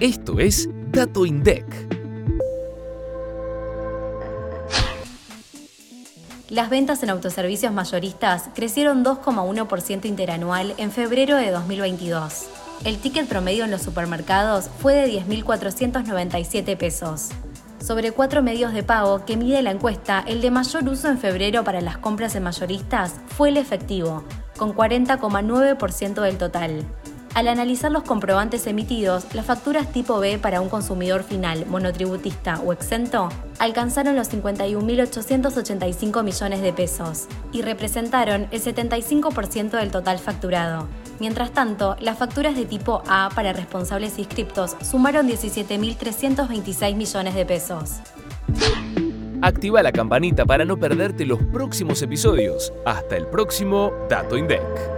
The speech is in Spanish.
Esto es Dato INDEC. Las ventas en autoservicios mayoristas crecieron 2,1% interanual en febrero de 2022. El ticket promedio en los supermercados fue de 10.497 pesos. Sobre cuatro medios de pago que mide la encuesta, el de mayor uso en febrero para las compras en mayoristas fue el efectivo, con 40,9% del total. Al analizar los comprobantes emitidos, las facturas tipo B para un consumidor final, monotributista o exento, alcanzaron los 51.885 millones de pesos y representaron el 75% del total facturado. Mientras tanto, las facturas de tipo A para responsables inscriptos sumaron 17.326 millones de pesos. Activa la campanita para no perderte los próximos episodios. Hasta el próximo Dato INDEC.